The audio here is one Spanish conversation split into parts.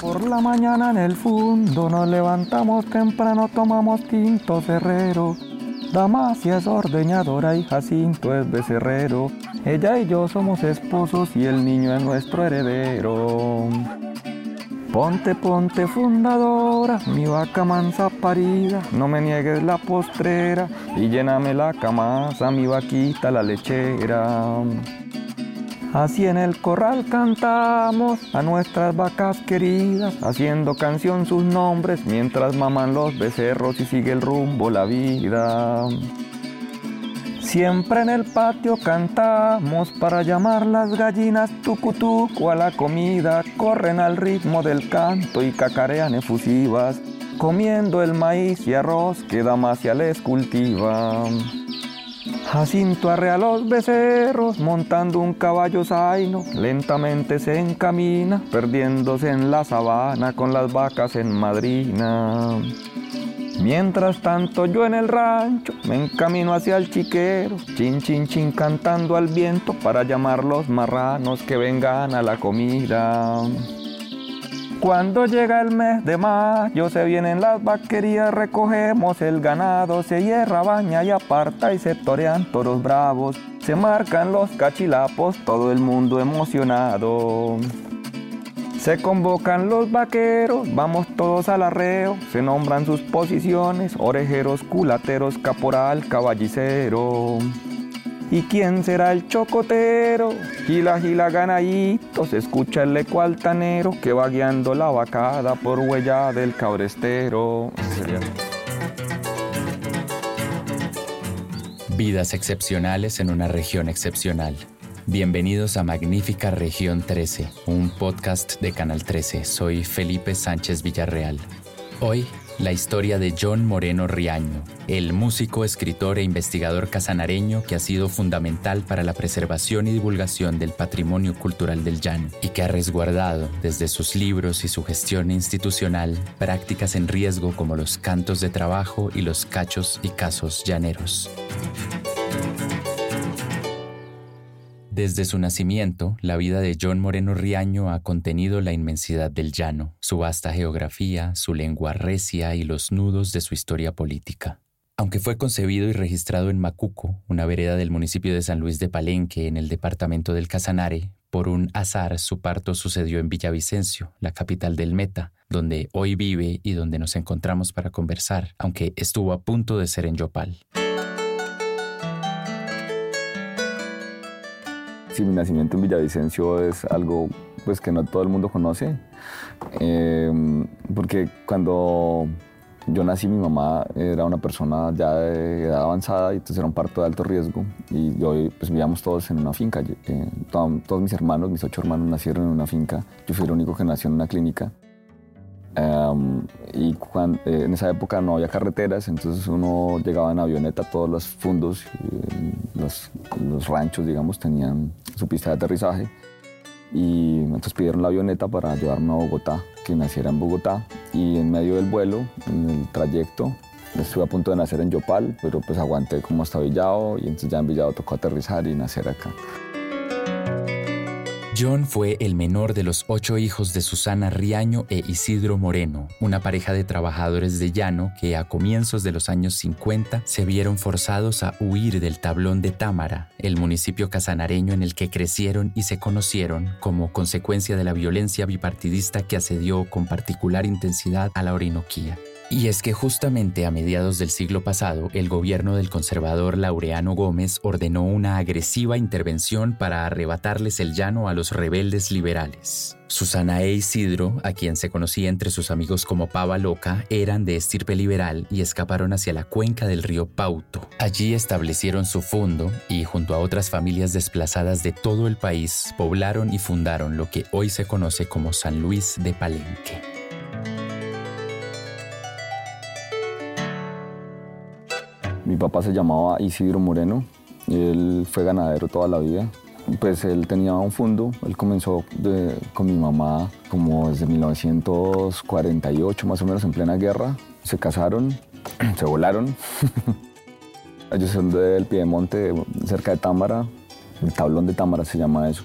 Por la mañana en el fondo nos levantamos temprano, tomamos tinto cerrero. Damasia es ordeñadora y Jacinto es becerrero. Ella y yo somos esposos y el niño es nuestro heredero. Ponte, ponte fundadora, mi vaca mansa parida, no me niegues la postrera y lléname la camasa, mi vaquita la lechera. Así en el corral cantamos a nuestras vacas queridas, haciendo canción sus nombres mientras maman los becerros y sigue el rumbo la vida. Siempre en el patio cantamos para llamar las gallinas tucutuco a la comida. Corren al ritmo del canto y cacarean efusivas, comiendo el maíz y arroz que Damasia les cultiva. Jacinto arrea los becerros montando un caballo zaino, lentamente se encamina, perdiéndose en la sabana con las vacas en madrina. Mientras tanto yo en el rancho me encamino hacia el chiquero, chin chin chin cantando al viento para llamar los marranos que vengan a la comida. Cuando llega el mes de mayo se vienen las vaquerías, recogemos el ganado, se hierra, baña y aparta y se torean toros bravos, se marcan los cachilapos, todo el mundo emocionado. Se convocan los vaqueros, vamos todos al arreo, se nombran sus posiciones, orejeros, culateros, caporal, caballicero. ¿Y quién será el chocotero? Gila, gila, ganadito, se escucha el eco altanero que va guiando la vacada por huella del cabrestero. Vidas excepcionales en una región excepcional. Bienvenidos a Magnífica Región 13, un podcast de Canal 13. Soy Felipe Sánchez Villarreal. Hoy, la historia de John Moreno Riaño, el músico, escritor e investigador casanareño que ha sido fundamental para la preservación y divulgación del patrimonio cultural del llano y que ha resguardado, desde sus libros y su gestión institucional, prácticas en riesgo como los cantos de trabajo y los cachos y casos llaneros. Desde su nacimiento, la vida de John Moreno Riaño ha contenido la inmensidad del llano, su vasta geografía, su lengua recia y los nudos de su historia política. Aunque fue concebido y registrado en Macuco, una vereda del municipio de San Luis de Palenque, en el departamento del Casanare, por un azar su parto sucedió en Villavicencio, la capital del Meta, donde hoy vive y donde nos encontramos para conversar, aunque estuvo a punto de ser en Yopal. Mi nacimiento en Villavicencio es algo pues, que no todo el mundo conoce, em, porque cuando yo nací mi mamá era una persona ya de edad avanzada y entonces era un parto de alto riesgo y yo pues vivíamos todos en una finca. Eh, todos mis hermanos, mis ocho hermanos nacieron en una finca, yo fui el único que nació en una clínica. Y eh, en esa época no había carreteras, entonces uno llegaba en avioneta, todos los fundos, eh, los, los, ranchos, digamos, tenían su pista de aterrizaje. Y entonces pidieron la avioneta para llevarme a Bogotá, que naciera en Bogotá. Y en medio del vuelo, en el trayecto, estuve a punto de nacer en Yopal, pero pues aguanté como hasta Villado y entonces ya en Villado tocó aterrizar y nacer acá. John fue el menor de los ocho hijos de Susana Riaño e Isidro Moreno, una pareja de trabajadores de llano que a comienzos de los años 50 se vieron forzados a huir del tablón de Támara, el municipio casanareño en el que crecieron y se conocieron como consecuencia de la violencia bipartidista que asedió con particular intensidad a la Orinoquía. Y es que justamente a mediados del siglo pasado, el gobierno del conservador Laureano Gómez ordenó una agresiva intervención para arrebatarles el llano a los rebeldes liberales. Susana e Isidro, a quien se conocía entre sus amigos como Pava Loca, eran de estirpe liberal y escaparon hacia la cuenca del río Pauto. Allí establecieron su fondo y, junto a otras familias desplazadas de todo el país, poblaron y fundaron lo que hoy se conoce como San Luis de Palenque. Mi papá se llamaba Isidro Moreno, él fue ganadero toda la vida. Pues él tenía un fondo, él comenzó con mi mamá como desde 1948 más o menos en plena guerra. Se casaron, se volaron. Ellos son del Piedemonte, cerca de Támara, el tablón de Támara se llama eso.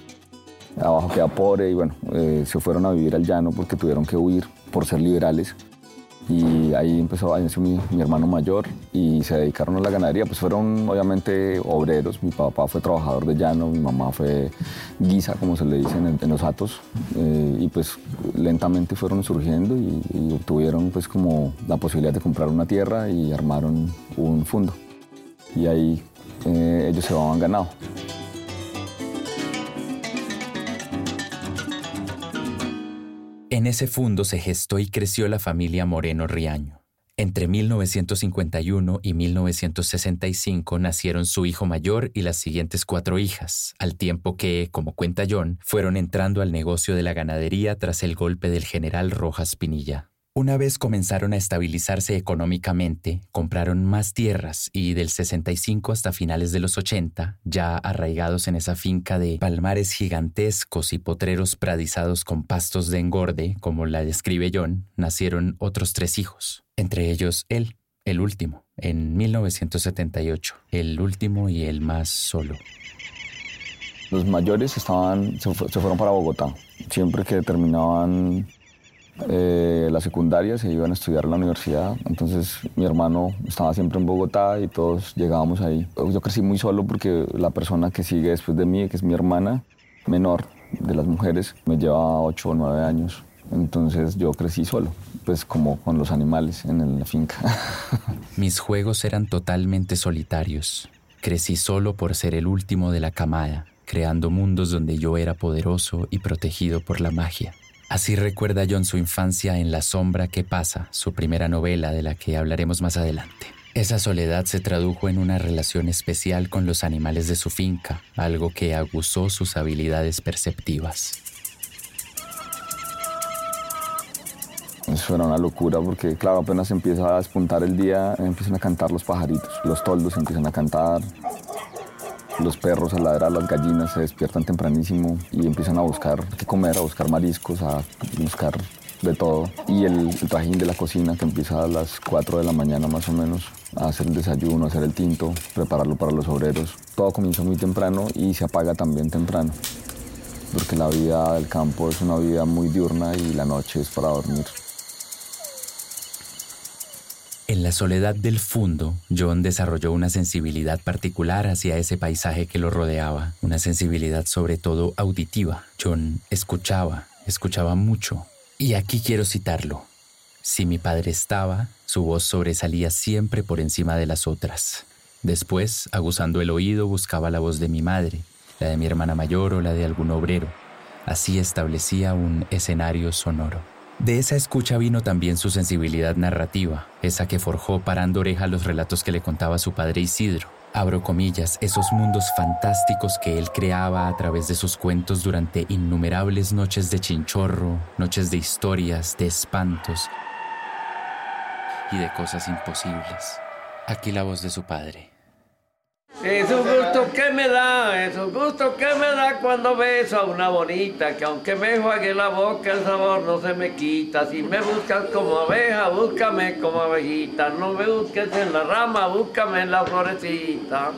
abajo queda pobre y bueno, eh, se fueron a vivir al llano porque tuvieron que huir por ser liberales y ahí empezó a mi, hermano mayor y se dedicaron a la ganadería. Pues fueron obviamente obreros, mi papá fue trabajador de llano, mi mamá fue guisa, como se le dice en, los atos, eh, y pues lentamente fueron surgiendo y, obtuvieron pues como la posibilidad de comprar una tierra y armaron un fondo. Y ahí eh, ellos se van ganado. En ese fondo se gestó y creció la familia Moreno Riaño. Entre 1951 y 1965 nacieron su hijo mayor y las siguientes cuatro hijas, al tiempo que, como cuenta John, fueron entrando al negocio de la ganadería tras el golpe del general Rojas Pinilla. Una vez comenzaron a estabilizarse económicamente, compraron más tierras y del 65 hasta finales de los 80, ya arraigados en esa finca de palmares gigantescos y potreros pradizados con pastos de engorde, como la describe John, nacieron otros tres hijos, entre ellos él, el último, en 1978, el último y el más solo. Los mayores estaban, se, fueron para Bogotá. Siempre que terminaban eh, la secundaria se iban a estudiar a la universidad, entonces mi hermano estaba siempre en Bogotá y todos llegábamos ahí. Yo crecí muy solo porque la persona que sigue después de mí, que es mi hermana menor de las mujeres, me lleva 8 o 9 años. Entonces yo crecí solo, pues como con los animales en la finca. Mis juegos eran totalmente solitarios. Crecí solo por ser el último de la camada, creando mundos donde yo era poderoso y protegido por la magia. Así recuerda John su infancia en La sombra que pasa, su primera novela de la que hablaremos más adelante. Esa soledad se tradujo en una relación especial con los animales de su finca, algo que aguzó sus habilidades perceptivas. Eso era una locura porque, claro, apenas empieza a despuntar el día, empiezan a cantar los pajaritos, los toldos empiezan a cantar, los perros a ladrar, las gallinas se despiertan tempranísimo y empiezan a buscar qué comer, a buscar mariscos, a buscar de todo. Y el, trajín de la cocina que empieza a las 4 de la mañana más o menos, a hacer el desayuno, a hacer el tinto, prepararlo para los obreros. Todo comienza muy temprano y se apaga también temprano, porque la vida del campo es una vida muy diurna y la noche es para dormir. En la soledad del fondo, John desarrolló una sensibilidad particular hacia ese paisaje que lo rodeaba, una sensibilidad sobre todo auditiva. John escuchaba, escuchaba mucho. Y aquí quiero citarlo. Si mi padre estaba, su voz sobresalía siempre por encima de las otras. Después, aguzando el oído, buscaba la voz de mi madre, la de mi hermana mayor o la de algún obrero. Así establecía un escenario sonoro. De esa escucha vino también su sensibilidad narrativa, esa que forjó parando oreja los relatos que le contaba su padre Isidro. Abro comillas, esos mundos fantásticos que él creaba a través de sus cuentos durante innumerables noches de chinchorro, noches de historias, de espantos y de cosas imposibles. Aquí la voz de su padre. Es un gusto que me da, es un gusto que me da cuando beso a una bonita, que aunque me juegue la boca el sabor no se me quita. Si me buscas como abeja, búscame como abejita. No me busques en la rama, búscame en la florecita.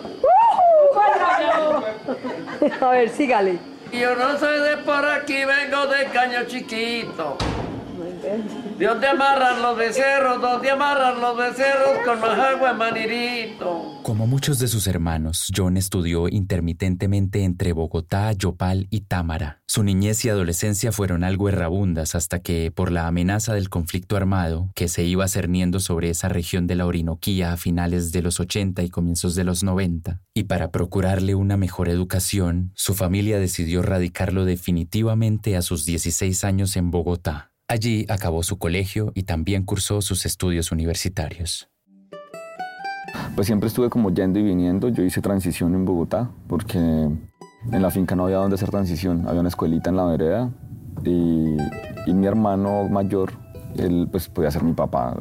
a ver, sígale. Yo no soy de por aquí, vengo de caño chiquito. Donde amarran los becerros, donde amarran los becerros con más agua manirito. Como muchos de sus hermanos, John estudió intermitentemente entre Bogotá, Yopal y Támara. Su niñez y adolescencia fueron algo errabundas hasta que, por la amenaza del conflicto armado que se iba cerniendo sobre esa región de la Orinoquía a finales de los 80 y comienzos de los 90, y para procurarle una mejor educación, su familia decidió radicarlo definitivamente a sus 16 años en Bogotá. Allí acabó su colegio y también cursó sus estudios universitarios. Pues siempre estuve como yendo y viniendo. Yo hice transición en Bogotá porque en la finca no había donde hacer transición. Había una escuelita en la vereda y, mi hermano mayor, él pues podía ser mi papá,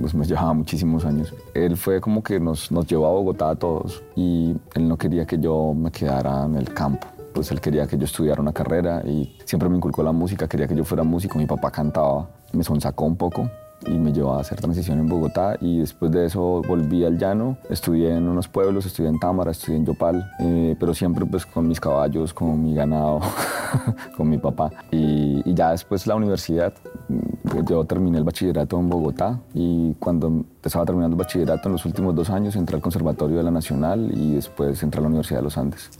pues me llevaba muchísimos años. Él fue como que nos, nos llevó a Bogotá a todos y él no quería que yo me quedara en el campo pues él quería que yo estudiara una carrera y siempre me inculcó la música, quería que yo fuera músico, mi papá cantaba, me sonsacó un poco y me llevó a hacer transición en Bogotá y después de eso volví al llano, estudié en unos pueblos, estudié en Támara, estudié en Yopal, eh, pero siempre pues con mis caballos, con mi ganado, con mi papá. Y, y, ya después la universidad, pues yo terminé el bachillerato en Bogotá y cuando estaba terminando el bachillerato en los últimos dos años entré al Conservatorio de la Nacional y después entré a la Universidad de los Andes.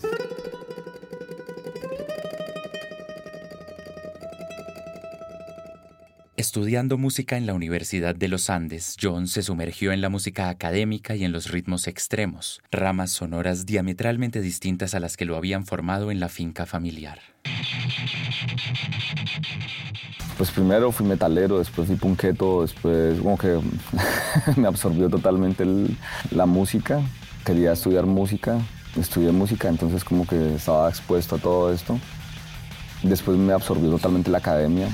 Estudiando música en la Universidad de los Andes, John se sumergió en la música académica y en los ritmos extremos, ramas sonoras diametralmente distintas a las que lo habían formado en la finca familiar. Pues primero fui metalero, después fui punqueto, después como que me absorbió totalmente la música. Quería estudiar música, estudié música, entonces como que estaba expuesto a todo esto. Después me absorbió totalmente la academia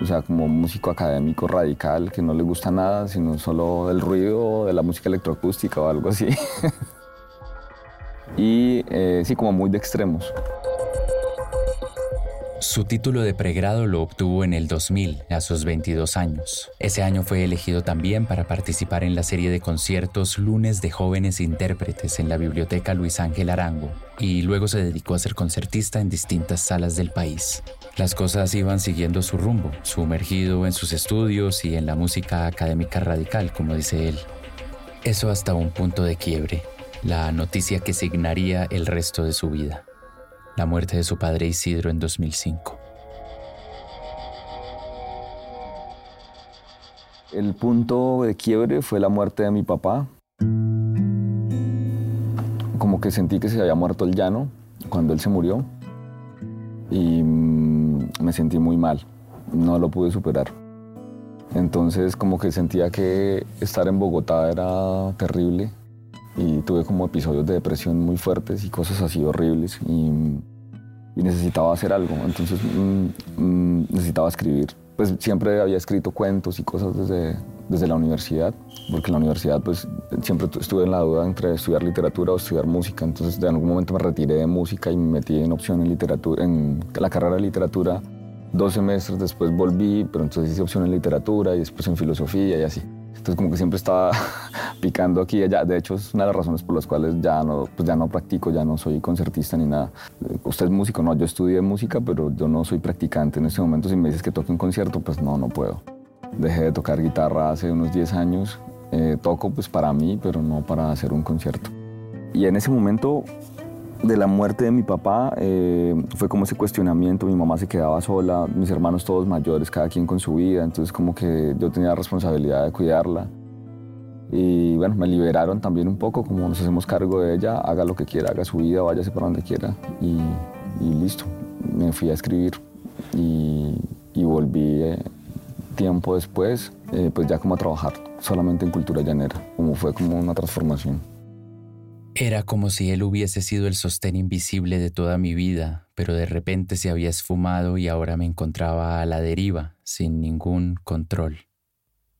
o sea, como músico académico radical que no le gusta nada, sino solo el ruido de la música electroacústica o algo así. y eh, sí, como muy de extremos. Su título de pregrado lo obtuvo en el 2000, a sus 22 años. Ese año fue elegido también para participar en la serie de conciertos Lunes de Jóvenes Intérpretes en la Biblioteca Luis Ángel Arango, y luego se dedicó a ser concertista en distintas salas del país. Las cosas iban siguiendo su rumbo, sumergido en sus estudios y en la música académica radical, como dice él. Eso hasta un punto de quiebre, la noticia que signaría el resto de su vida, la muerte de su padre Isidro en 2005. El punto de quiebre fue la muerte de mi papá. Como que sentí que se había muerto el llano cuando él se murió. Y me sentí muy mal, no lo pude superar. Entonces como que sentía que estar en Bogotá era terrible y tuve como episodios de depresión muy fuertes y cosas así horribles y, necesitaba hacer algo, entonces mm, mm, necesitaba escribir. Pues siempre había escrito cuentos y cosas desde, desde la universidad, porque en la universidad pues siempre estuve en la duda entre estudiar literatura o estudiar música, entonces de algún momento me retiré de música y me metí en opción en literatura, en la carrera de literatura. Dos semestres después volví, pero entonces hice opción en literatura y después en filosofía y así. Entonces como que siempre estaba picando aquí y allá. De hecho es una de las razones por las cuales ya no, pues ya no practico, ya no soy concertista ni nada. Usted es músico, no, yo estudié música, pero yo no soy practicante en este momento. Si me dices que toque un concierto, pues no, no puedo. Dejé de tocar guitarra hace unos 10 años. Eh, toco pues para mí, pero no para hacer un concierto. Y en ese momento de la muerte de mi papá eh, fue como ese cuestionamiento, mi mamá se quedaba sola, mis hermanos todos mayores, cada quien con su vida, entonces como que yo tenía la responsabilidad de cuidarla. Y bueno, me liberaron también un poco, como nos hacemos cargo de ella, haga lo que quiera, haga su vida, váyase para donde quiera y, listo. Me fui a escribir y, volví eh, tiempo después, eh, pues ya como a trabajar solamente en cultura llanera, como fue como una transformación. Era como si él hubiese sido el sostén invisible de toda mi vida, pero de repente se había esfumado y ahora me encontraba a la deriva, sin ningún control.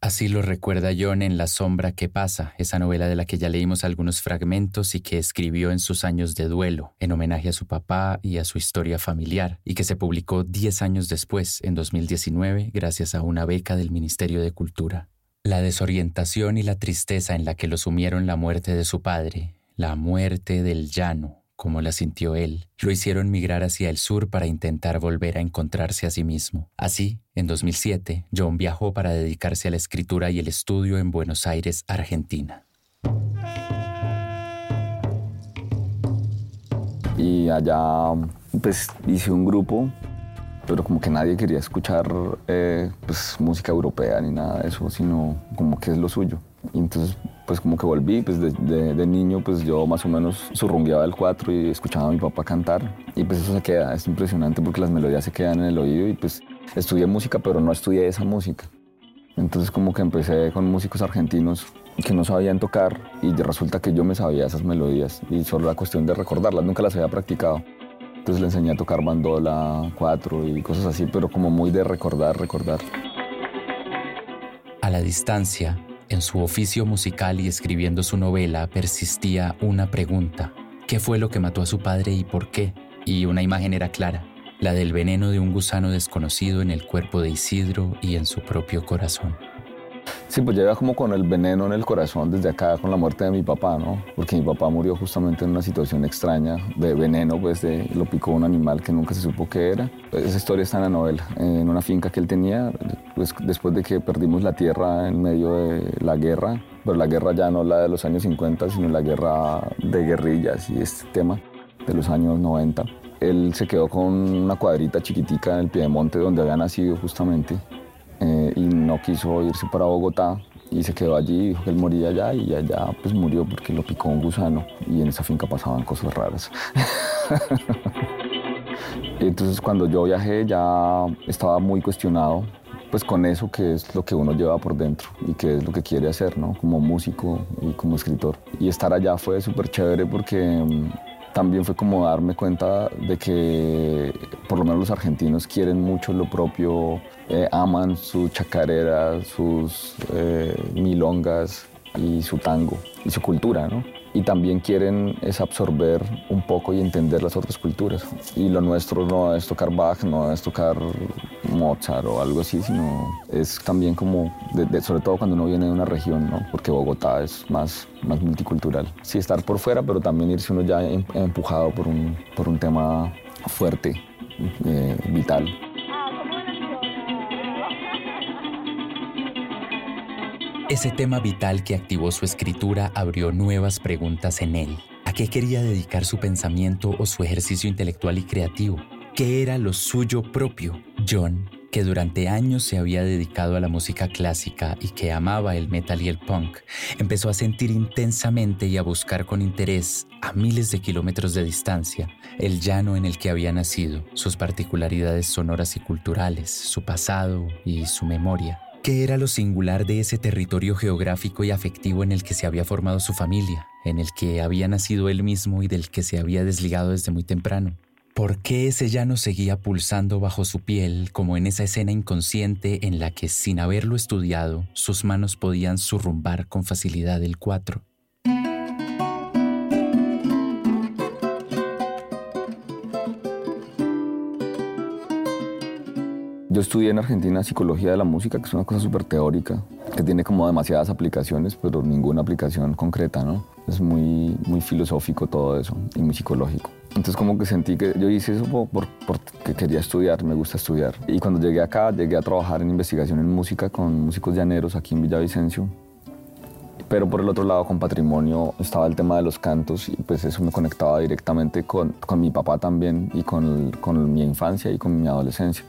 Así lo recuerda John en La sombra que pasa, esa novela de la que ya leímos algunos fragmentos y que escribió en sus años de duelo, en homenaje a su papá y a su historia familiar, y que se publicó 10 años después, en 2019, gracias a una beca del Ministerio de Cultura. La desorientación y la tristeza en la que lo sumieron la muerte de su padre, la muerte del llano, como la sintió él, lo hicieron migrar hacia el sur para intentar volver a encontrarse a sí mismo. Así, en 2007, John viajó para dedicarse a la escritura y el estudio en Buenos Aires, Argentina. Y allá pues hice un grupo, pero como que nadie quería escuchar eh, pues, música europea ni nada de eso, sino como que es lo suyo. Y entonces pues como que volví, pues de, niño pues yo más o menos surrungueaba el cuatro y escuchaba a mi papá cantar y pues eso se queda, es impresionante porque las melodías se quedan en el oído y pues estudié música pero no estudié esa música. Entonces como que empecé con músicos argentinos que no sabían tocar y resulta que yo me sabía esas melodías y solo la cuestión de recordarlas, nunca las había practicado. Entonces le enseñé a tocar bandola, cuatro y cosas así, pero como muy de recordar, recordar. A la distancia, en su oficio musical y escribiendo su novela persistía una pregunta. ¿Qué fue lo que mató a su padre y por qué? Y una imagen era clara, la del veneno de un gusano desconocido en el cuerpo de Isidro y en su propio corazón. Sí, pues lleva como con el veneno en el corazón desde acá con la muerte de mi papá, ¿no? Porque mi papá murió justamente en una situación extraña de veneno, pues de, lo picó un animal que nunca se supo qué era. Esa historia está en la novela, en una finca que él tenía, pues después de que perdimos la tierra en medio de la guerra, pero la guerra ya no la de los años 50, sino la guerra de guerrillas y este tema de los años 90. Él se quedó con una cuadrita chiquitica en el Piedemonte donde había nacido justamente eh, y no quiso irse para Bogotá y se quedó allí, dijo que él moría allá y allá pues murió porque lo picó un gusano y en esa finca pasaban cosas raras. Entonces cuando yo viajé ya estaba muy cuestionado pues con eso que es lo que uno lleva por dentro y que es lo que quiere hacer, ¿no? Como músico y como escritor. Y estar allá fue súper chévere porque mm, también fue como darme cuenta de que por lo menos los argentinos quieren mucho lo propio, eh, aman su chacarera, sus eh, milongas y su tango y su cultura, ¿no? Y también quieren es absorber un poco y entender las otras culturas. Y lo nuestro no es tocar Bach, no es tocar Mozart o algo así, sino es también como, sobre todo cuando uno viene de una región, ¿no? porque Bogotá es más, más multicultural. Sí, estar por fuera, pero también irse uno ya em, empujado por un, por un tema fuerte, eh, vital. Ese tema vital que activó su escritura abrió nuevas preguntas en él. ¿A qué quería dedicar su pensamiento o su ejercicio intelectual y creativo? ¿Qué era lo suyo propio? John, que durante años se había dedicado a la música clásica y que amaba el metal y el punk, empezó a sentir intensamente y a buscar con interés, a miles de kilómetros de distancia, el llano en el que había nacido, sus particularidades sonoras y culturales, su pasado y su memoria. ¿Qué era lo singular de ese territorio geográfico y afectivo en el que se había formado su familia, en el que había nacido él mismo y del que se había desligado desde muy temprano? ¿Por qué ese llano seguía pulsando bajo su piel como en esa escena inconsciente en la que, sin haberlo estudiado, sus manos podían surrumbar con facilidad el cuatro? Yo estudié en Argentina psicología de la música, que es una cosa súper teórica, que tiene como demasiadas aplicaciones, pero ninguna aplicación concreta, ¿no? Es muy, muy filosófico todo eso y muy psicológico. Entonces como que sentí que yo hice eso porque por, quería estudiar, me gusta estudiar. Y cuando llegué acá, llegué a trabajar en investigación en música con músicos llaneros aquí en Villavicencio. Pero por el otro lado, con patrimonio, estaba el tema de los cantos y pues eso me conectaba directamente con, con mi papá también y con, con mi infancia y con mi adolescencia.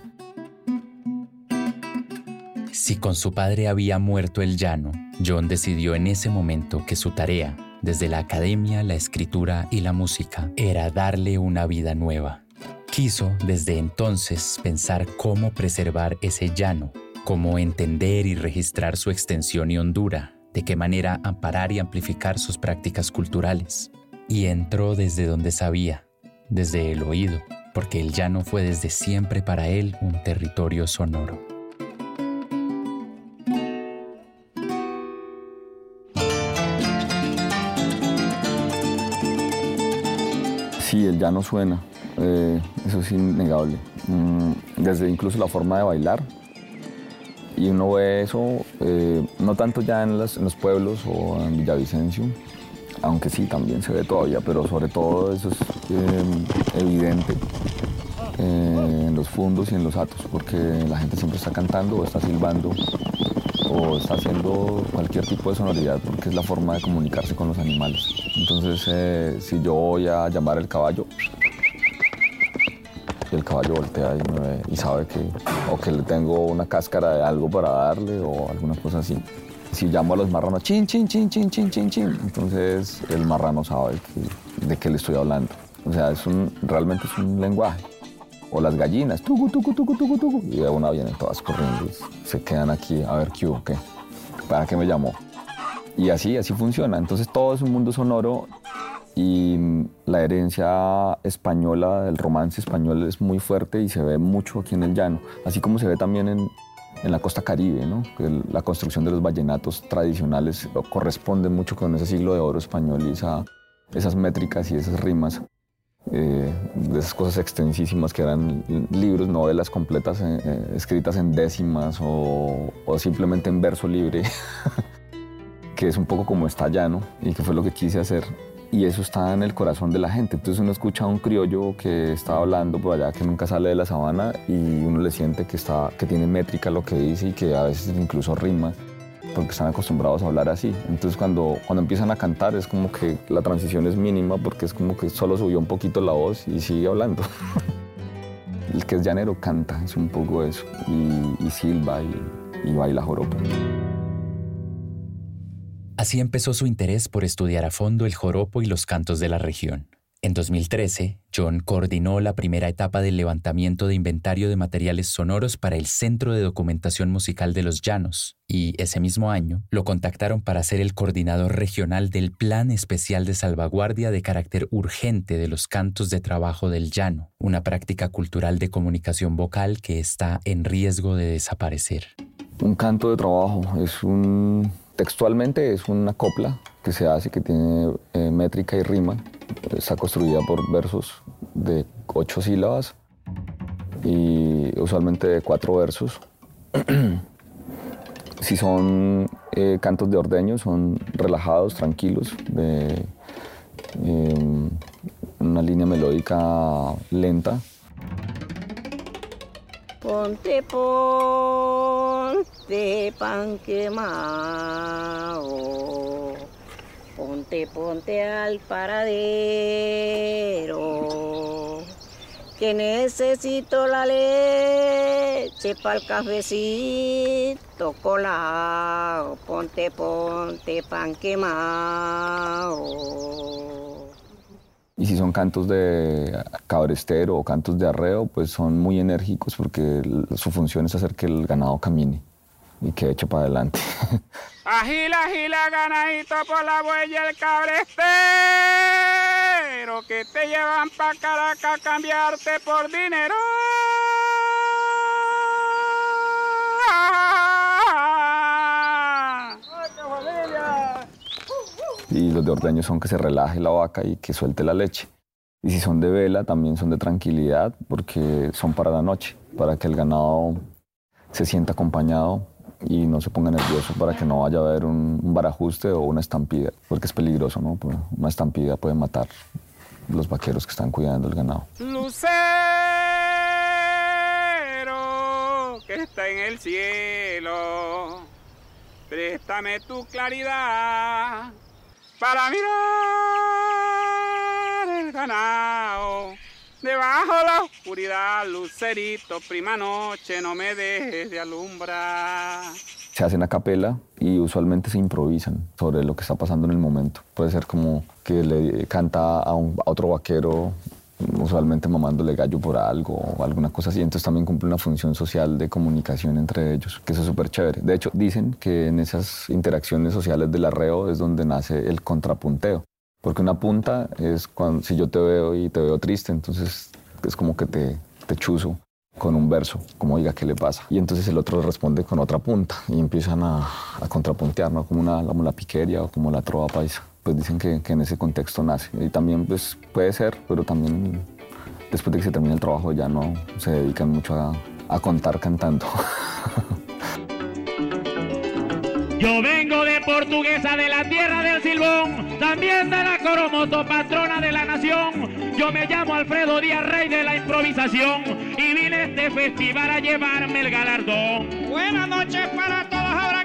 Si con su padre había muerto el llano, John decidió en ese momento que su tarea, desde la academia, la escritura y la música, era darle una vida nueva. Quiso desde entonces pensar cómo preservar ese llano, cómo entender y registrar su extensión y hondura, de qué manera amparar y amplificar sus prácticas culturales. Y entró desde donde sabía, desde el oído, porque el llano fue desde siempre para él un territorio sonoro. Sí, el no suena, eh, eso es innegable. Mm, desde incluso la forma de bailar. Y uno ve eso, eh, no tanto ya en, los pueblos o en Villavicencio, aunque sí también se ve todavía, pero sobre todo eso es eh, evidente en los fundos y en los atos, porque la gente siempre está cantando o está silbando o está haciendo cualquier tipo de sonoridad, porque es la forma de comunicarse con los animales. Entonces, eh, si yo voy a llamar el caballo, el caballo voltea y me ve y sabe que, o que le tengo una cáscara de algo para darle o alguna cosa así. Si llamo a los marranos, chin, chin, chin, chin, chin, chin, chin, entonces el marrano sabe de qué le estoy hablando. O sea, es un, realmente es un lenguaje. O las gallinas, tucu, tucu, tucu, tucu, tucu. Y de una vienen todas corriendo se quedan aquí a ver qué hubo, qué. ¿Para qué me llamó? Y así, así funciona. Entonces todo es un mundo sonoro y la herencia española, el romance español es muy fuerte y se ve mucho aquí en el llano, así como se ve también en, en la costa caribe, ¿no? la construcción de los vallenatos tradicionales corresponde mucho con ese siglo de oro español y esa, esas métricas y esas rimas. Eh, de esas cosas extensísimas que eran libros, novelas completas eh, eh, escritas en décimas o, simplemente en verso libre, que es un poco como está llano y que fue lo que quise hacer. Y eso está en el corazón de la gente. Entonces uno escucha a un criollo que está hablando por allá, que nunca sale de la sabana y uno le siente que, está, que tiene métrica lo que dice y que a veces incluso rima porque están acostumbrados a hablar así. Entonces cuando, cuando empiezan a cantar es como que la transición es mínima porque es como que solo subió un poquito la voz y sigue hablando. El que es llanero canta, es un poco eso, y, silba y, y baila joropo. Así empezó su interés por estudiar a fondo el joropo y los cantos de la región. En 2013, John coordinó la primera etapa del levantamiento de inventario de materiales sonoros para el Centro de Documentación Musical de los Llanos, y ese mismo año lo contactaron para ser el coordinador regional del Plan Especial de Salvaguardia de carácter urgente de los cantos de trabajo del llano, una práctica cultural de comunicación vocal que está en riesgo de desaparecer. Un canto de trabajo es un textualmente es una copla que se hace que tiene eh, métrica y rima está construida por versos de ocho sílabas y usualmente de cuatro versos. si son eh, cantos de ordeño, son relajados, tranquilos, de em, una línea melódica lenta. Ponte, ponte pan quemado Ponte, ponte al paradero, que necesito la leche para el cafecito colado. Ponte, ponte pan quemado. Y si son cantos de cabrestero o cantos de arreo, pues son muy enérgicos porque su función es hacer que el ganado camine y que eche para adelante. Agila, agila, ganadito por la huella el cabrestero, que te llevan pa' Caracas a cambiarte por dinero. Y los de ordeño son que se relaje la vaca y que suelte la leche. Y si son de vela, también son de tranquilidad, porque son para la noche, para que el ganado se sienta acompañado y no se ponga nervioso para que no vaya a haber un, barajuste o una estampida, porque es peligroso, ¿no? Pues, una estampida puede matar los vaqueros que están cuidando el ganado. Lucero que está en el cielo, préstame tu claridad para mirar el ganado Debajo de la oscuridad, lucerito, prima noche, no me dejes de alumbrar. Se hacen a capela y usualmente se improvisan sobre lo que está pasando en el momento. Puede ser como que le canta a, un, otro vaquero usualmente mamándole gallo por algo o alguna cosa así. Entonces también cumple una función social de comunicación entre ellos, que eso es súper chévere. De hecho, dicen que en esas interacciones sociales del arreo es donde nace el contrapunteo. Porque una punta es cuando, si yo te veo y te veo triste, entonces es como que te, chuzo con un verso, como diga qué le pasa. Y entonces el otro responde con otra punta y empiezan a, contrapuntear, ¿no? como, una, como la piqueria o como la trova paisa. Pues dicen que, en ese contexto nace. Y también pues, puede ser, pero también después de que se termine el trabajo ya no se dedican mucho a contar cantando. Yo vengo de Portuguesa, de la tierra del Silbón, también de la Coromoto, patrona de la nación. Yo me llamo Alfredo Díaz, rey de la improvisación, y vine a este festival a llevarme el galardón. Buenas noches para todos, ahora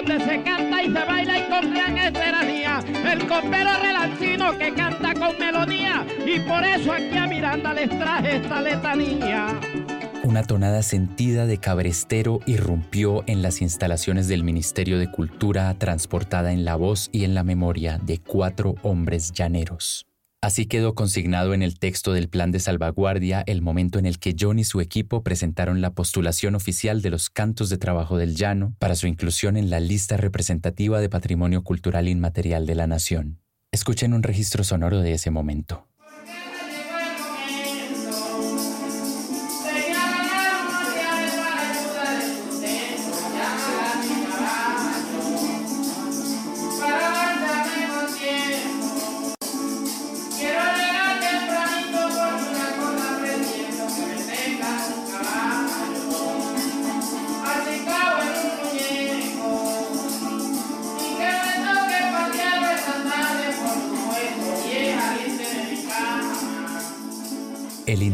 donde se canta y se baila y con gran esteranía. El copero relancino que canta con melodía, y por eso aquí a Miranda les traje esta letanía. Una tonada sentida de cabrestero irrumpió en las instalaciones del Ministerio de Cultura, transportada en la voz y en la memoria de cuatro hombres llaneros. Así quedó consignado en el texto del plan de salvaguardia el momento en el que John y su equipo presentaron la postulación oficial de los cantos de trabajo del llano para su inclusión en la lista representativa de patrimonio cultural inmaterial de la nación. Escuchen un registro sonoro de ese momento.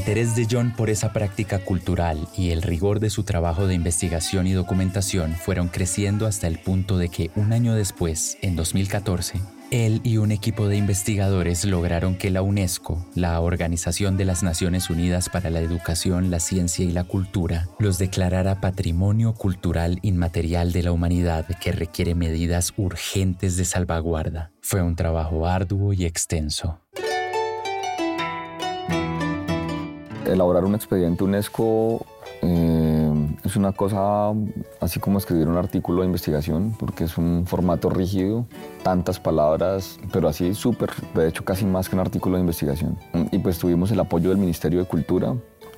Interés de John por esa práctica cultural y el rigor de su trabajo de investigación y documentación fueron creciendo hasta el punto de que un año después, en 2014, él y un equipo de investigadores lograron que la UNESCO, la Organización de las Naciones Unidas para la Educación, la Ciencia y la Cultura, los declarara Patrimonio Cultural Inmaterial de la Humanidad que requiere medidas urgentes de salvaguarda. Fue un trabajo arduo y extenso. Elaborar un expediente UNESCO eh, es una cosa así como escribir un artículo de investigación, porque es un formato rígido, tantas palabras, pero así súper, de hecho casi más que un artículo de investigación. Y pues tuvimos el apoyo del Ministerio de Cultura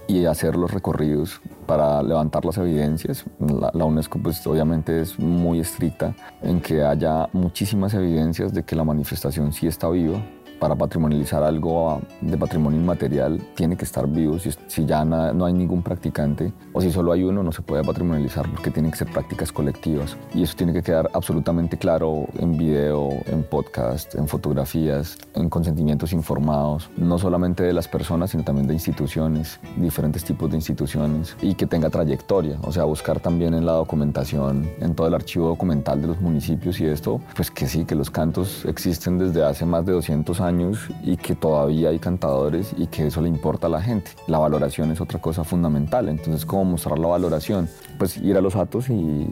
y hacer los recorridos para levantar las evidencias. La, la, UNESCO pues obviamente es muy estricta en que haya muchísimas evidencias de que la manifestación sí está viva, para patrimonializar algo de patrimonio inmaterial tiene que estar vivo. Si, si ya no hay ningún practicante o si solo hay uno, no se puede patrimonializar porque tienen que ser prácticas colectivas. Y eso tiene que quedar absolutamente claro en video, en podcast, en fotografías, en consentimientos informados, no solamente de las personas, sino también de instituciones, diferentes tipos de instituciones y que tenga trayectoria. O sea, buscar también en la documentación, en todo el archivo documental de los municipios y esto, pues que sí, que los cantos existen desde hace más de 200 años años y que todavía hay cantadores y que eso le importa a la gente. La valoración es otra cosa fundamental. Entonces, ¿cómo mostrar la valoración? Pues ir a los atos y,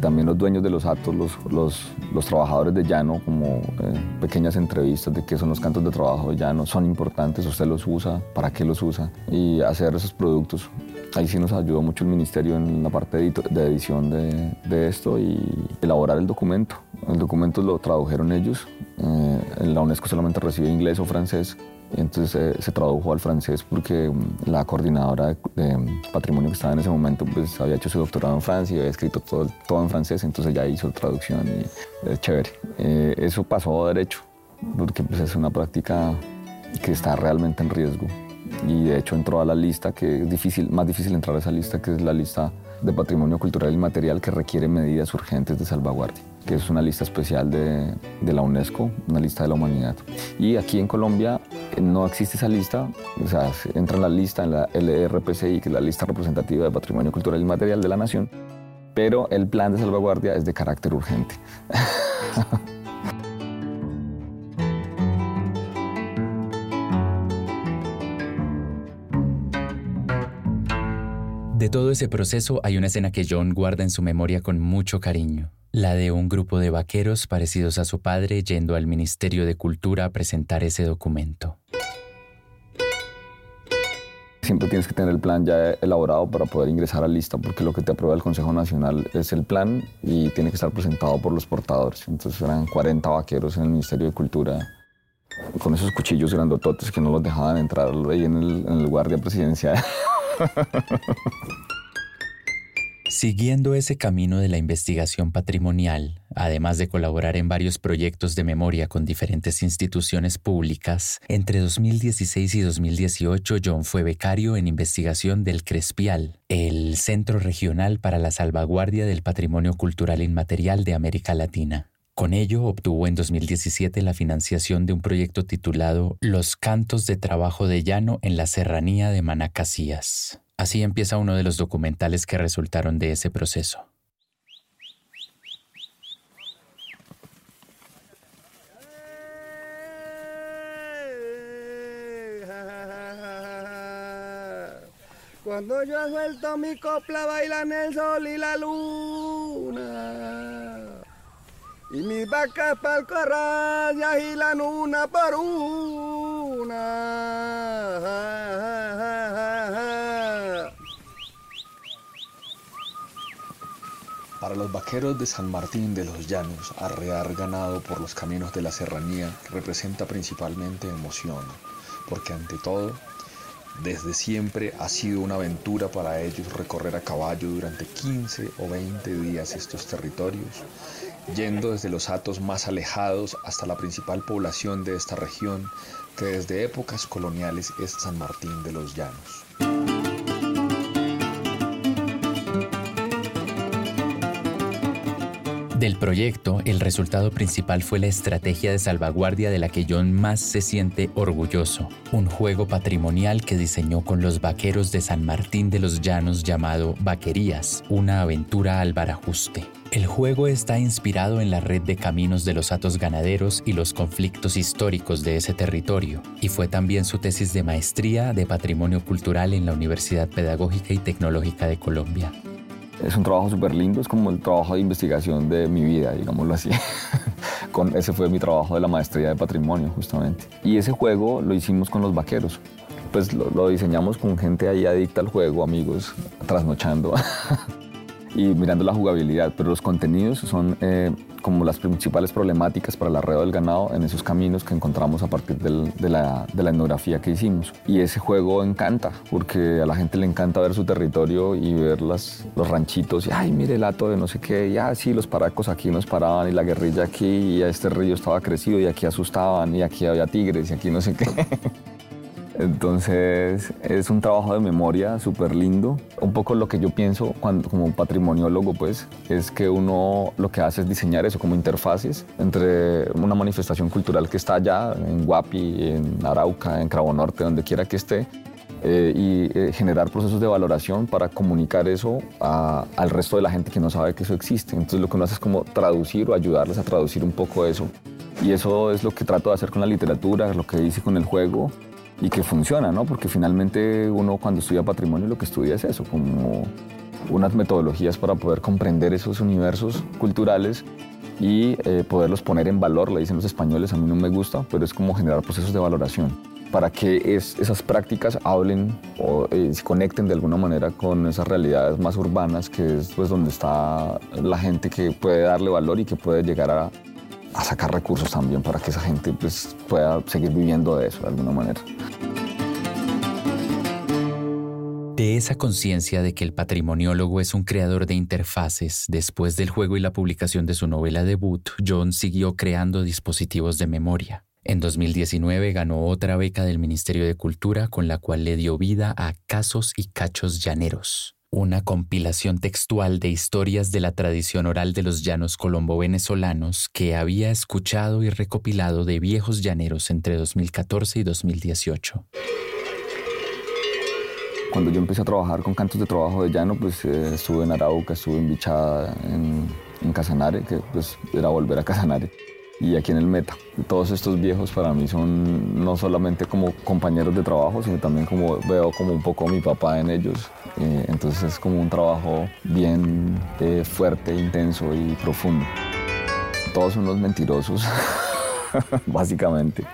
también los dueños de los atos, los, los, los trabajadores de llano, como eh, pequeñas entrevistas de qué son los cantos de trabajo de llano, son importantes, usted los usa, para qué los usa y hacer esos productos. Ahí sí nos ayudó mucho el ministerio en la parte de, edición de, esto y elaborar el documento. El documento lo tradujeron ellos. Eh, la UNESCO solamente recibe inglés o francés. Entonces se tradujo al francés porque um, la coordinadora de, patrimonio que estaba en ese momento pues había hecho su doctorado en Francia y había escrito todo, todo en francés, entonces ya hizo traducción y es chévere. Eh, eso pasó derecho porque pues, es una práctica que está realmente en riesgo y de hecho entró a la lista que es difícil, más difícil entrar a esa lista que es la lista de patrimonio cultural y material que requiere medidas urgentes de salvaguardia que es una lista especial de, de, la UNESCO, una lista de la humanidad. Y aquí en Colombia eh, no existe esa lista, o sea, entra en la lista, en la LRPCI, que es la lista representativa de patrimonio cultural y material de la nación, pero el plan de salvaguardia es de carácter urgente. De todo ese proceso hay una escena que John guarda en su memoria con mucho cariño la de un grupo de vaqueros parecidos a su padre yendo al Ministerio de Cultura a presentar ese documento. Siempre tienes que tener el plan ya elaborado para poder ingresar a lista, porque lo que te aprueba el Consejo Nacional es el plan y tiene que estar presentado por los portadores. Entonces eran 40 vaqueros en el Ministerio de Cultura con esos cuchillos grandototes que no los dejaban entrar ahí en el, en el guardia presidencial. Siguiendo ese camino de la investigación patrimonial, además de colaborar en varios proyectos de memoria con diferentes instituciones públicas, entre 2016 y 2018 John fue becario en investigación del Crespial, el Centro Regional para la Salvaguardia del Patrimonio Cultural Inmaterial de América Latina. Con ello obtuvo en 2017 la financiación de un proyecto titulado Los Cantos de Trabajo de Llano en la Serranía de Manacasías. Así empieza uno de los documentales que resultaron de ese proceso. Cuando yo suelto mi copla bailan el sol y la luna. Y mis vacas pa'l corral y agilan una por una. Para los vaqueros de San Martín de los Llanos, arrear ganado por los caminos de la serranía representa principalmente emoción, porque ante todo, desde siempre ha sido una aventura para ellos recorrer a caballo durante 15 o 20 días estos territorios yendo desde los atos más alejados hasta la principal población de esta región, que desde épocas coloniales es San Martín de los Llanos. Del proyecto, el resultado principal fue la estrategia de salvaguardia de la que John más se siente orgulloso, un juego patrimonial que diseñó con los vaqueros de San Martín de los Llanos llamado Vaquerías, una aventura al barajuste. El juego está inspirado en la red de caminos de los atos ganaderos y los conflictos históricos de ese territorio, y fue también su tesis de maestría de patrimonio cultural en la Universidad Pedagógica y Tecnológica de Colombia. Es un trabajo súper lindo, es como el trabajo de investigación de mi vida, digámoslo así. con, ese fue mi trabajo de la maestría de patrimonio, justamente. Y ese juego lo hicimos con los vaqueros. Pues lo, lo diseñamos con gente ahí adicta al juego, amigos, trasnochando. y mirando la jugabilidad, pero los contenidos son eh, como las principales problemáticas para el arreo del ganado en esos caminos que encontramos a partir de, la, de, la, etnografía que hicimos. Y ese juego encanta, porque a la gente le encanta ver su territorio y ver las, los ranchitos, y ay, mire el hato de no sé qué, y ah, sí, los paracos aquí nos paraban, y la guerrilla aquí, y este río estaba crecido, y aquí asustaban, y aquí había tigres, y aquí no sé qué. Entonces es un trabajo de memoria súper lindo. Un poco lo que yo pienso cuando, como patrimoniólogo pues es que uno lo que hace es diseñar eso como interfaces entre una manifestación cultural que está allá en Guapi, en Arauca, en Cravo Norte, donde quiera que esté, eh, y eh, generar procesos de valoración para comunicar eso al resto de la gente que no sabe que eso existe. Entonces lo que uno hace es como traducir o ayudarles a traducir un poco eso. Y eso es lo que trato de hacer con la literatura, lo que hice con el juego y que funciona, ¿no? Porque finalmente uno cuando estudia patrimonio lo que estudia es eso, como unas metodologías para poder comprender esos universos culturales y eh, poderlos poner en valor, le dicen los españoles, a mí no me gusta, pero es como generar procesos de valoración para que esas prácticas hablen o eh, se conecten de alguna manera con esas realidades más urbanas, que es pues donde está la gente que puede darle valor y que puede llegar a, a sacar recursos también para que esa gente pues, pueda seguir viviendo de eso de alguna manera. De esa conciencia de que el patrimoniólogo es un creador de interfaces, después del juego y la publicación de su novela debut, John siguió creando dispositivos de memoria. En 2019 ganó otra beca del Ministerio de Cultura con la cual le dio vida a Casos y Cachos Llaneros una compilación textual de historias de la tradición oral de los llanos colombo-venezolanos que había escuchado y recopilado de viejos llaneros entre 2014 y 2018. Cuando yo empecé a trabajar con cantos de trabajo de llano, pues eh, estuve en Arauca, estuve en Bichada, en, en Casanare, que pues era volver a Casanare y aquí en el Meta. Todos estos viejos para mí son no solamente como compañeros de trabajo, sino también como veo como un poco mi papá en ellos. Eh, entonces es como un trabajo bien eh, fuerte, intenso y profundo. Todos son unos mentirosos, básicamente.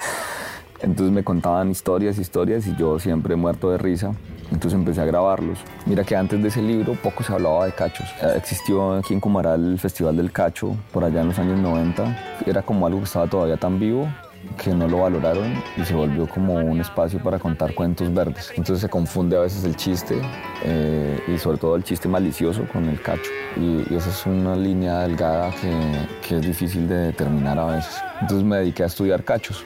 Entonces me contaban historias, historias y yo siempre muerto de risa. Entonces empecé a grabarlos. Mira que antes de ese libro poco se hablaba de cachos. Eh, existió aquí en Cumaral el Festival del Cacho por allá en los años 90. Era como algo que estaba todavía tan vivo que no lo valoraron y se volvió como un espacio para contar cuentos verdes. Entonces se confunde a veces el chiste eh, y sobre todo el chiste malicioso con el cacho. Y, y esa es una línea delgada que, que es difícil de determinar a veces. Entonces me dediqué a estudiar cachos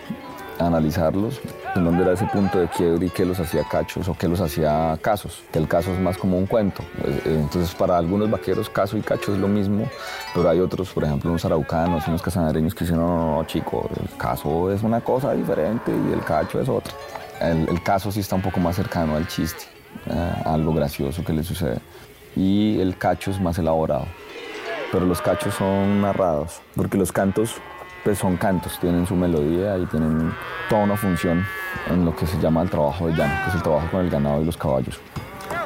analizarlos, en dónde era ese punto de quiebre y qué los hacía cachos o qué los hacía casos, que el caso es más como un cuento. Eh, entonces para algunos vaqueros caso y cacho es lo mismo, pero hay otros, por ejemplo, unos araucanos unos casanareños que dicen, no, no, no, chico, el caso es una cosa diferente y el cacho es otra. El, caso sí está un poco más cercano al chiste, eh, a algo gracioso que le sucede. Y el cacho es más elaborado pero los cachos son narrados, porque los cantos pues son cantos, tienen su melodía y tienen toda una función en lo que se llama el trabajo de llano, que es el trabajo con el ganado y los caballos.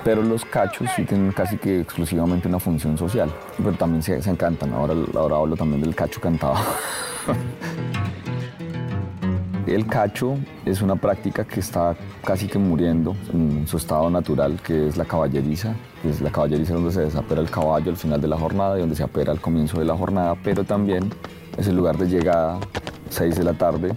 Pero los cachos sí tienen casi que exclusivamente una función social, pero también se, encantan. Ahora, ahora hablo también del cacho cantado. El cacho es una práctica que está casi que muriendo en su estado natural, que es la caballeriza. Es la caballeriza donde se desapera el caballo al final de la jornada y donde se apera al comienzo de la jornada, pero también es el lugar de llegada, 6 de la tarde,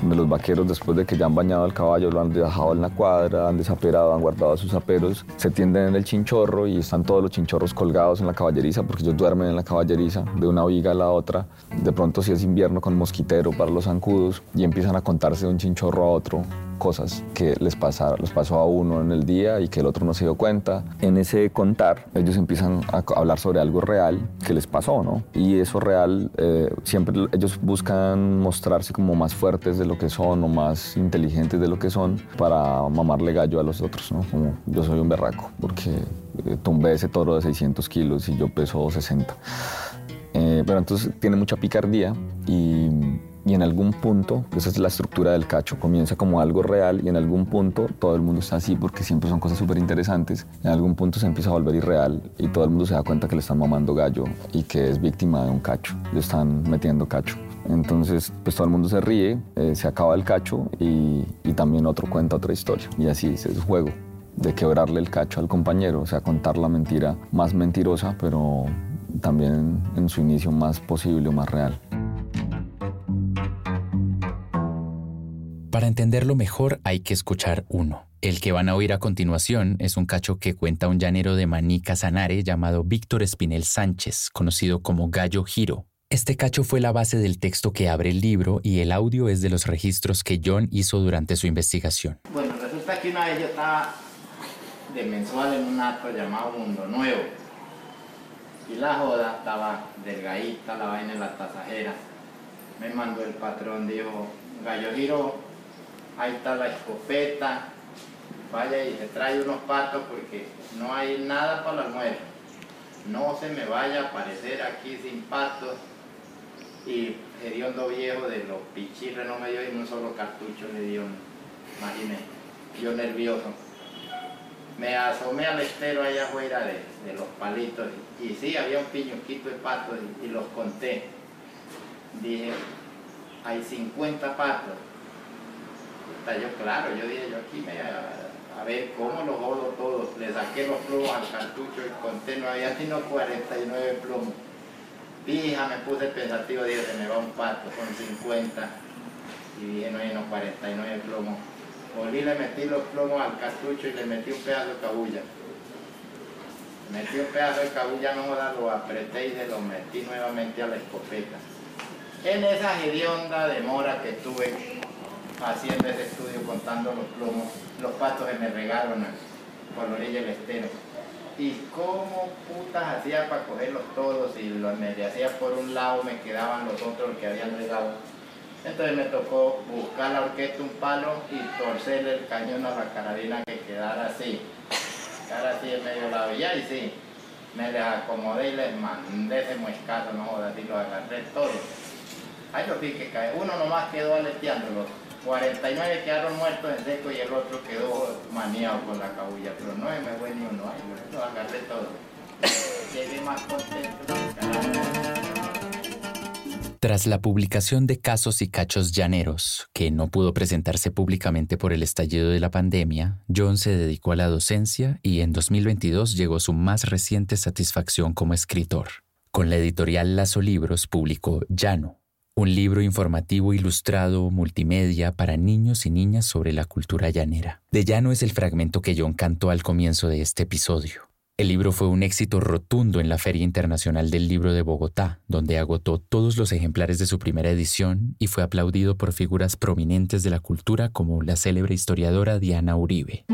donde los vaqueros después de que ya han bañado al caballo, lo han dejado en la cuadra, han desaperado, han guardado sus aperos, se tienden en el chinchorro y están todos los chinchorros colgados en la caballeriza porque ellos duermen en la caballeriza de una viga a la otra. De pronto si es invierno con mosquitero para los zancudos y empiezan a contarse de un chinchorro a otro cosas que les, pasa, les pasó a uno en el día y que el otro no se dio cuenta. En ese contar, ellos empiezan a hablar sobre algo real que les pasó, ¿no? Y eso real, eh, siempre ellos buscan mostrarse como más fuertes de lo que son o más inteligentes de lo que son para mamarle gallo a los otros, ¿no? Como yo soy un berraco porque eh, tumbé ese toro de 600 kilos y yo peso 60. Eh, pero entonces tiene mucha picardía y, y, en algún punto, esa es la estructura del cacho, comienza como algo real y en algún punto todo el mundo está así porque siempre son cosas súper interesantes. En algún punto se empieza a volver irreal y todo el mundo se da cuenta que le están mamando gallo y que es víctima de un cacho, le están metiendo cacho. Entonces, pues todo el mundo se ríe, eh, se acaba el cacho y, y también otro cuenta otra historia. Y así es el juego de quebrarle el cacho al compañero, o sea, contar la mentira más mentirosa, pero también en su inicio más posible o más real. Para entenderlo mejor hay que escuchar uno. El que van a oír a continuación es un cacho que cuenta un llanero de Maní Casanare llamado Víctor Espinel Sánchez, conocido como Gallo Giro. Este cacho fue la base del texto que abre el libro y el audio es de los registros que John hizo durante su investigación. Bueno, resulta que una vez yo estaba de mensual en un acto llamado Mundo Nuevo y la joda estaba delgadita, la vaina en la tasajera. Me mandó el patrón, dijo, Gallo Giro, ahí está la escopeta, vaya y se trae unos patos porque no hay nada para el almuerzo. No se me vaya a aparecer aquí sin patos. Y hediondo viejo de los pichirres no me dio ni un solo cartucho, le dio, imagínese, yo nervioso. Me asomé al estero allá afuera de, de los palitos y, sí, había un piñuquito de patos y los conté. Dije, hay 50 patos. Yo claro, yo dije, yo aquí me a, a ver cómo los jodo todos. Le saqué los plomos al cartucho y conté, no había sino 49 plomos. Hija, me puse pensativo, dije, se me va un pato con 50. Y dije, no hay no 49 plomos. Volví, le metí los plomos al cartucho y le metí un pedazo de cabulla. Metí un pedazo de cabulla, no joda, lo apreté y se lo metí nuevamente a la escopeta. En esa hedionda demora que estuve haciendo ese estudio contando los plomos, los patos se me regaron por la orilla del estero. Y cómo putas hacía para cogerlos todos y los me hacía por un lado, me quedaban los otros que habían regado. Entonces me tocó buscar la orquesta un palo y torcerle el cañón a la carabina que quedara así. Quedara así en medio de la vía y sí, me les acomodé y les mandé ese muescazo, no jodas, y los agarré todos. Ahí los vi que cae. Uno nomás quedó aleteándolos. 49 quedaron muertos en seco y el otro quedó maniado con la cabulla, pero no me fue ni uno, ay, los agarré todos. Llegué más contento. Tras la publicación de Casos y Cachos Llaneros, que no pudo presentarse públicamente por el estallido de la pandemia, John se dedicó a la docencia y en 2022 llegó su más reciente satisfacción como escritor. Con la editorial Lazo Libros publicó Llano, un libro informativo ilustrado multimedia para niños y niñas sobre la cultura llanera. De Llano es el fragmento que John cantó al comienzo de este episodio. El libro fue un éxito rotundo en la Feria Internacional del Libro de Bogotá, donde agotó todos los ejemplares de su primera edición y fue aplaudido por figuras prominentes de la cultura como la célebre historiadora Diana Uribe.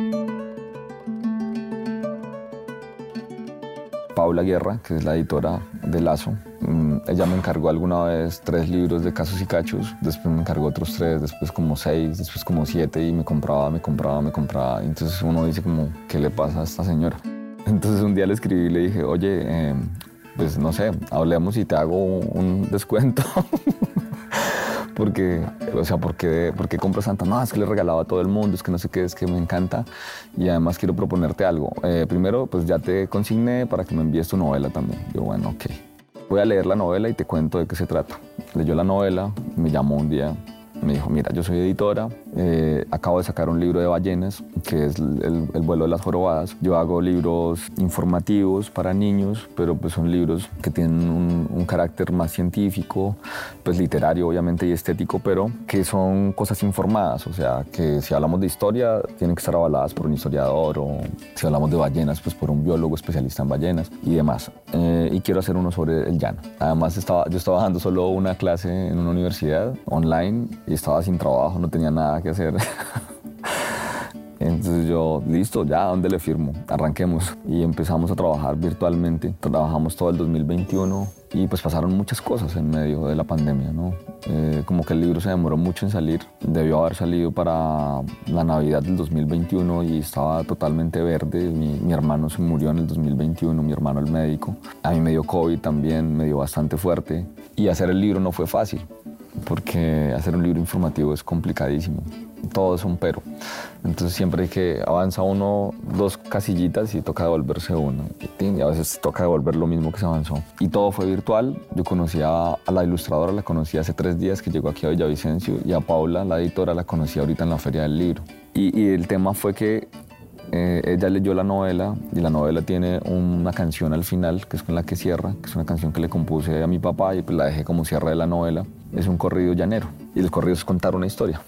Paula Guerra, que es la editora de Lazo. Mm, ella me encargó alguna vez tres libros de casos y cachos, después me encargó otros tres, después como seis, después como siete y me compraba, me compraba, me compraba. Entonces uno dice como, ¿qué le pasa a esta señora? Entonces un día le escribí y le dije, oye, eh, pues no sé, hablemos y te hago un descuento. porque, o sea, ¿por qué, ¿por qué compras tanto? No, es que le regalaba a todo el mundo, es que no sé qué, es que me encanta. Y además quiero proponerte algo. Eh, primero, pues ya te consigné para que me envíes tu novela también. Yo, bueno, ok. Voy a leer la novela y te cuento de qué se trata. Leyó la novela, me llamó un día me dijo, mira, yo soy editora, eh, acabo de sacar un libro de ballenas, que es el, el, vuelo de las jorobadas. Yo hago libros informativos para niños, pero pues son libros que tienen un, un, carácter más científico, pues literario obviamente y estético, pero que son cosas informadas, o sea, que si hablamos de historia, tienen que estar avaladas por un historiador, o si hablamos de ballenas, pues por un biólogo especialista en ballenas y demás. Eh, y quiero hacer uno sobre el llano. Además, estaba, yo estaba dando solo una clase en una universidad online y estaba sin trabajo, no tenía nada que hacer. Entonces yo, listo, ya, ¿dónde le firmo? Arranquemos. Y empezamos a trabajar virtualmente. Trabajamos todo el 2021 y pues pasaron muchas cosas en medio de la pandemia, ¿no? Eh, como que el libro se demoró mucho en salir. Debió haber salido para la Navidad del 2021 y estaba totalmente verde. Mi, mi hermano se murió en el 2021, mi hermano el médico. A mí me dio COVID también, me dio bastante fuerte. Y hacer el libro no fue fácil porque hacer un libro informativo es complicadísimo. Todo es un pero. Entonces siempre que avanza uno dos casillitas y toca devolverse uno. Y a veces toca devolver lo mismo que se avanzó. Y todo fue virtual. Yo conocí a, la ilustradora, la conocí hace tres días que llegó aquí a Villavicencio y a Paula, la editora, la conocí ahorita en la Feria del Libro. Y, y el tema fue que eh, ella leyó la novela y la novela tiene una canción al final que es con la que cierra, que es una canción que le compuse a mi papá y pues la dejé como cierre de la novela. Es un corrido llanero y el corrido es contar una historia.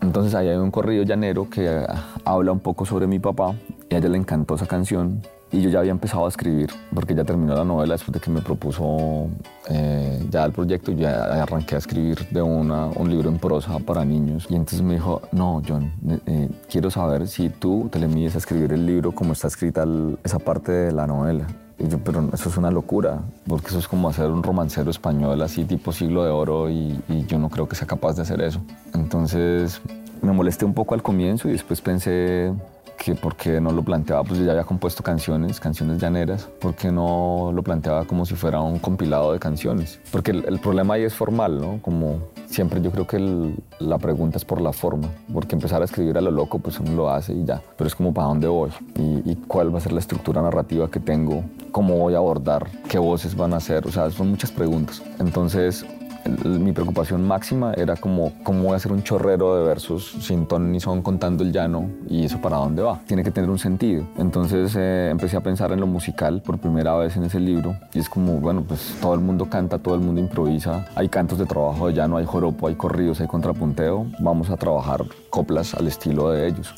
Entonces ahí hay un corrido llanero que ah, habla un poco sobre mi papá y a ella le encantó esa canción y yo ya había empezado a escribir porque ya terminó la novela después de que me propuso eh, ya el proyecto y ya arranqué a escribir de una, un libro en prosa para niños y entonces me dijo no John eh, quiero saber si tú te le mides a escribir el libro como está escrita esa parte de la novela y yo, pero eso es una locura, porque eso es como hacer un romancero español así tipo siglo de oro y, y yo no creo que sea capaz de hacer eso. Entonces me molesté un poco al comienzo y después pensé, que por qué no lo planteaba, pues yo ya había compuesto canciones, canciones llaneras, ¿por qué no lo planteaba como si fuera un compilado de canciones? Porque el, problema ahí es formal, ¿no? Como siempre yo creo que la pregunta es por la forma, porque empezar a escribir a lo loco, pues uno lo hace y ya, pero es como para dónde voy y, y cuál va a ser la estructura narrativa que tengo, cómo voy a abordar, qué voces van a ser, o sea, son muchas preguntas. Entonces, mi preocupación máxima era como cómo voy a hacer un chorrero de versos sin ton ni son contando el llano y eso para dónde va. Tiene que tener un sentido. Entonces eh, empecé a pensar en lo musical por primera vez en ese libro y es como, bueno, pues todo el mundo canta, todo el mundo improvisa, hay cantos de trabajo de llano, hay joropo, hay corridos, hay contrapunteo, vamos a trabajar coplas al estilo de ellos.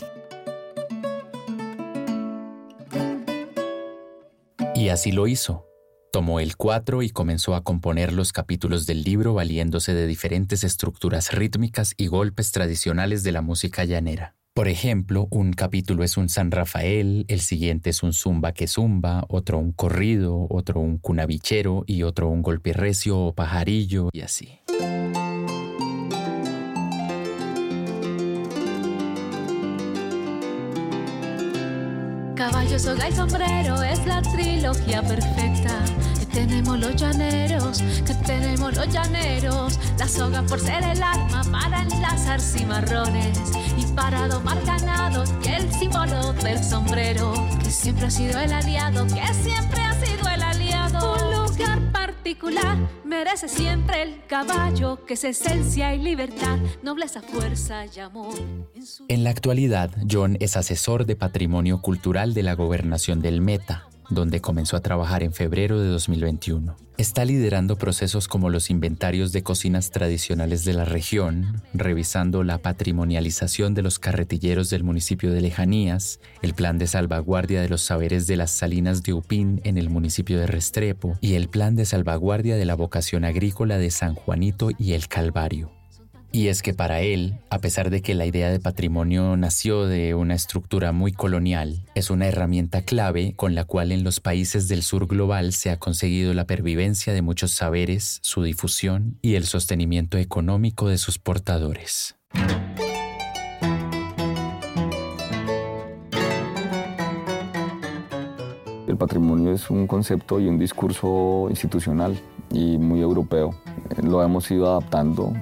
Y así lo hizo. Tomó el cuatro y comenzó a componer los capítulos del libro valiéndose de diferentes estructuras rítmicas y golpes tradicionales de la música llanera. Por ejemplo, un capítulo es un San Rafael, el siguiente es un zumba que zumba, otro un corrido, otro un cunabichero y otro un golpe recio o pajarillo y así. Caballo, soga y sombrero es la trilogía perfecta. Tenemos los llaneros, que tenemos los llaneros. La soga por ser el arma para enlazar cimarrones y para domar ganados. Y el símbolo del sombrero, que siempre ha sido el aliado, que siempre ha sido el aliado. Un lugar particular merece siempre el caballo, que es esencia y libertad, nobleza, fuerza y amor. En la actualidad, John es asesor de patrimonio cultural de la gobernación del Meta, donde comenzó a trabajar en febrero de 2021. Está liderando procesos como los inventarios de cocinas tradicionales de la región, revisando la patrimonialización de los carretilleros del municipio de Lejanías, el plan de salvaguardia de los saberes de las salinas de Upín en el municipio de Restrepo y el plan de salvaguardia de la vocación agrícola de San Juanito y el Calvario. Y es que para él, a pesar de que la idea de patrimonio nació de una estructura muy colonial, es una herramienta clave con la cual en los países del sur global se ha conseguido la pervivencia de muchos saberes, su difusión y el sostenimiento económico de sus portadores. El patrimonio es un concepto y un discurso institucional y muy europeo. Lo hemos ido adaptando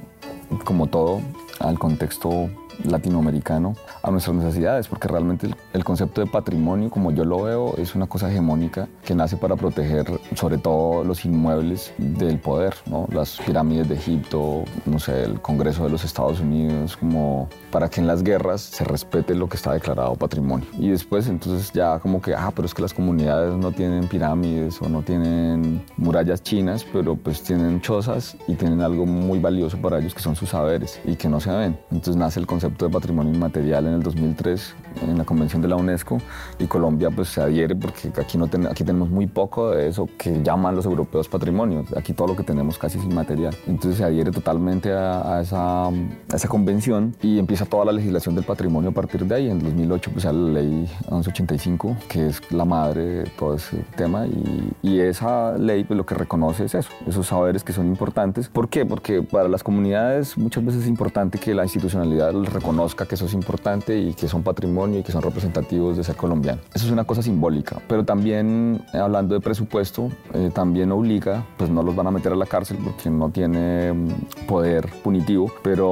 como todo, al contexto latinoamericano a nuestras necesidades, porque realmente el, concepto de patrimonio, como yo lo veo, es una cosa hegemónica que nace para proteger sobre todo los inmuebles del poder, ¿no? las pirámides de Egipto, no sé, el Congreso de los Estados Unidos, como para que en las guerras se respete lo que está declarado patrimonio. Y después entonces ya como que, ah, pero es que las comunidades no tienen pirámides o no tienen murallas chinas, pero pues tienen chozas y tienen algo muy valioso para ellos que son sus saberes y que no se ven. Entonces nace el concepto de patrimonio inmaterial en en el 2003 en la convención de la UNESCO y Colombia pues se adhiere porque aquí, no aquí tenemos muy poco de eso que llaman los europeos patrimonio. Aquí todo lo que tenemos casi es inmaterial. Entonces se adhiere totalmente a, esa, a, esa, convención y empieza toda la legislación del patrimonio a partir de ahí. En 2008 pues sale la ley 1185 que es la madre de todo ese tema y, y esa ley pues lo que reconoce es eso, esos saberes que son importantes. ¿Por qué? Porque para las comunidades muchas veces es importante que la institucionalidad reconozca que eso es importante y que son patrimonio y que son representativos de ser colombiano. Eso es una cosa simbólica, pero también eh, hablando de presupuesto, eh, también obliga, pues no los van a meter a la cárcel porque no tiene mm, poder punitivo, pero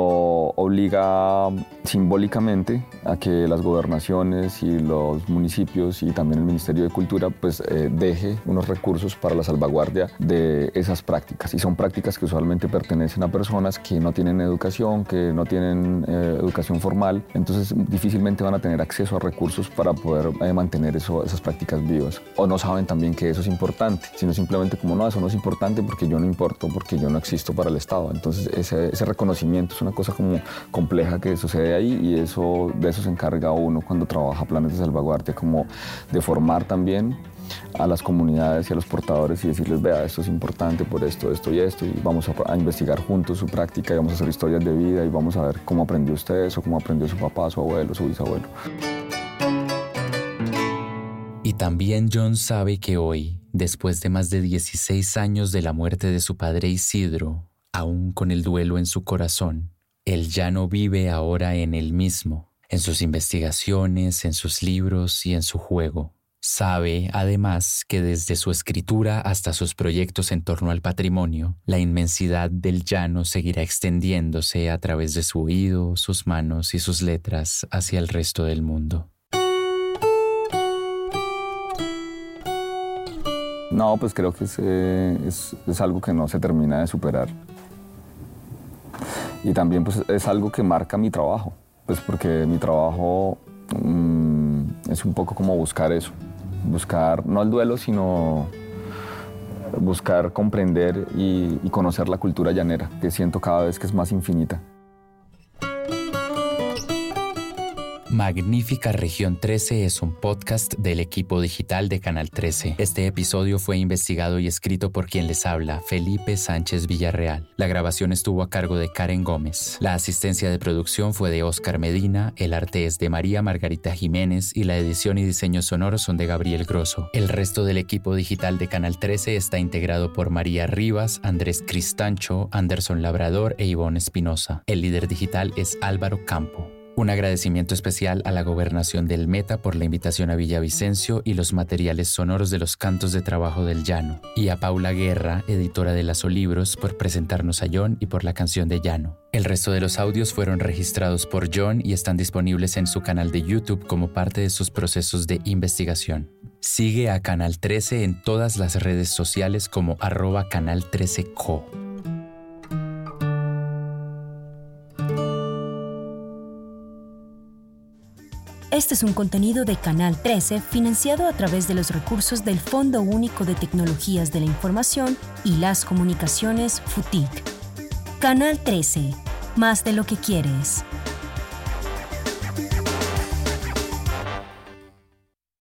obliga simbólicamente a que las gobernaciones y los municipios y también el Ministerio de Cultura pues eh, deje unos recursos para la salvaguardia de esas prácticas y son prácticas que usualmente pertenecen a personas que no tienen educación, que no tienen educación formal, entonces difícilmente van a tener acceso a recursos para poder eh, mantener eso, esas prácticas vivas. O no saben también que eso es importante, sino simplemente como no, eso no es importante porque yo no importo, porque yo no existo para el Estado. Entonces ese, ese reconocimiento es una cosa como compleja que sucede ahí y eso, de eso se encarga uno cuando trabaja planes de salvaguardia, como de formar también a las comunidades y a los portadores y decirles, vea, esto es importante por esto, esto y esto, y vamos a, investigar juntos su práctica y vamos a hacer historias de vida y vamos a ver cómo aprendió usted eso, cómo aprendió su papá, su abuelo, su bisabuelo. Y también John sabe que hoy, después de más de 16 años de la muerte de su padre Isidro, aún con el duelo en su corazón, él ya no vive ahora en él mismo, en sus investigaciones, en sus libros y en su juego. Sabe, además, que desde su escritura hasta sus proyectos en torno al patrimonio, la inmensidad del llano seguirá extendiéndose a través de su oído, sus manos y sus letras hacia el resto del mundo. No, pues creo que es, eh, algo que no se termina de superar. Y también pues, es algo que marca mi trabajo, pues porque mi trabajo mm, es un poco como buscar eso buscar no el duelo, sino buscar comprender y, y conocer la cultura llanera, que siento cada vez que es más infinita. Magnífica Región 13 es un podcast del equipo digital de Canal 13. Este episodio fue investigado y escrito por quien les habla, Felipe Sánchez Villarreal. La grabación estuvo a cargo de Karen Gómez. La asistencia de producción fue de Oscar Medina, el arte es de María Margarita Jiménez y la edición y diseño sonoro son de Gabriel Grosso. El resto del equipo digital de Canal 13 está integrado por María Rivas, Andrés Cristancho, Anderson Labrador e Ivonne Espinosa. El líder digital es Álvaro Campo. Un agradecimiento especial a la gobernación del Meta por la invitación a Villavicencio y los materiales sonoros de los cantos de trabajo del llano, y a Paula Guerra, editora de Lazo Libros, por presentarnos a John y por la canción de llano. El resto de los audios fueron registrados por John y están disponibles en su canal de YouTube como parte de sus procesos de investigación. Sigue a Canal 13 en todas las redes sociales como arroba canal 13co. Este es un contenido de Canal 13 financiado a través de los recursos del Fondo Único de Tecnologías de la Información y las Comunicaciones FUTIC. Canal 13, más de lo que quieres.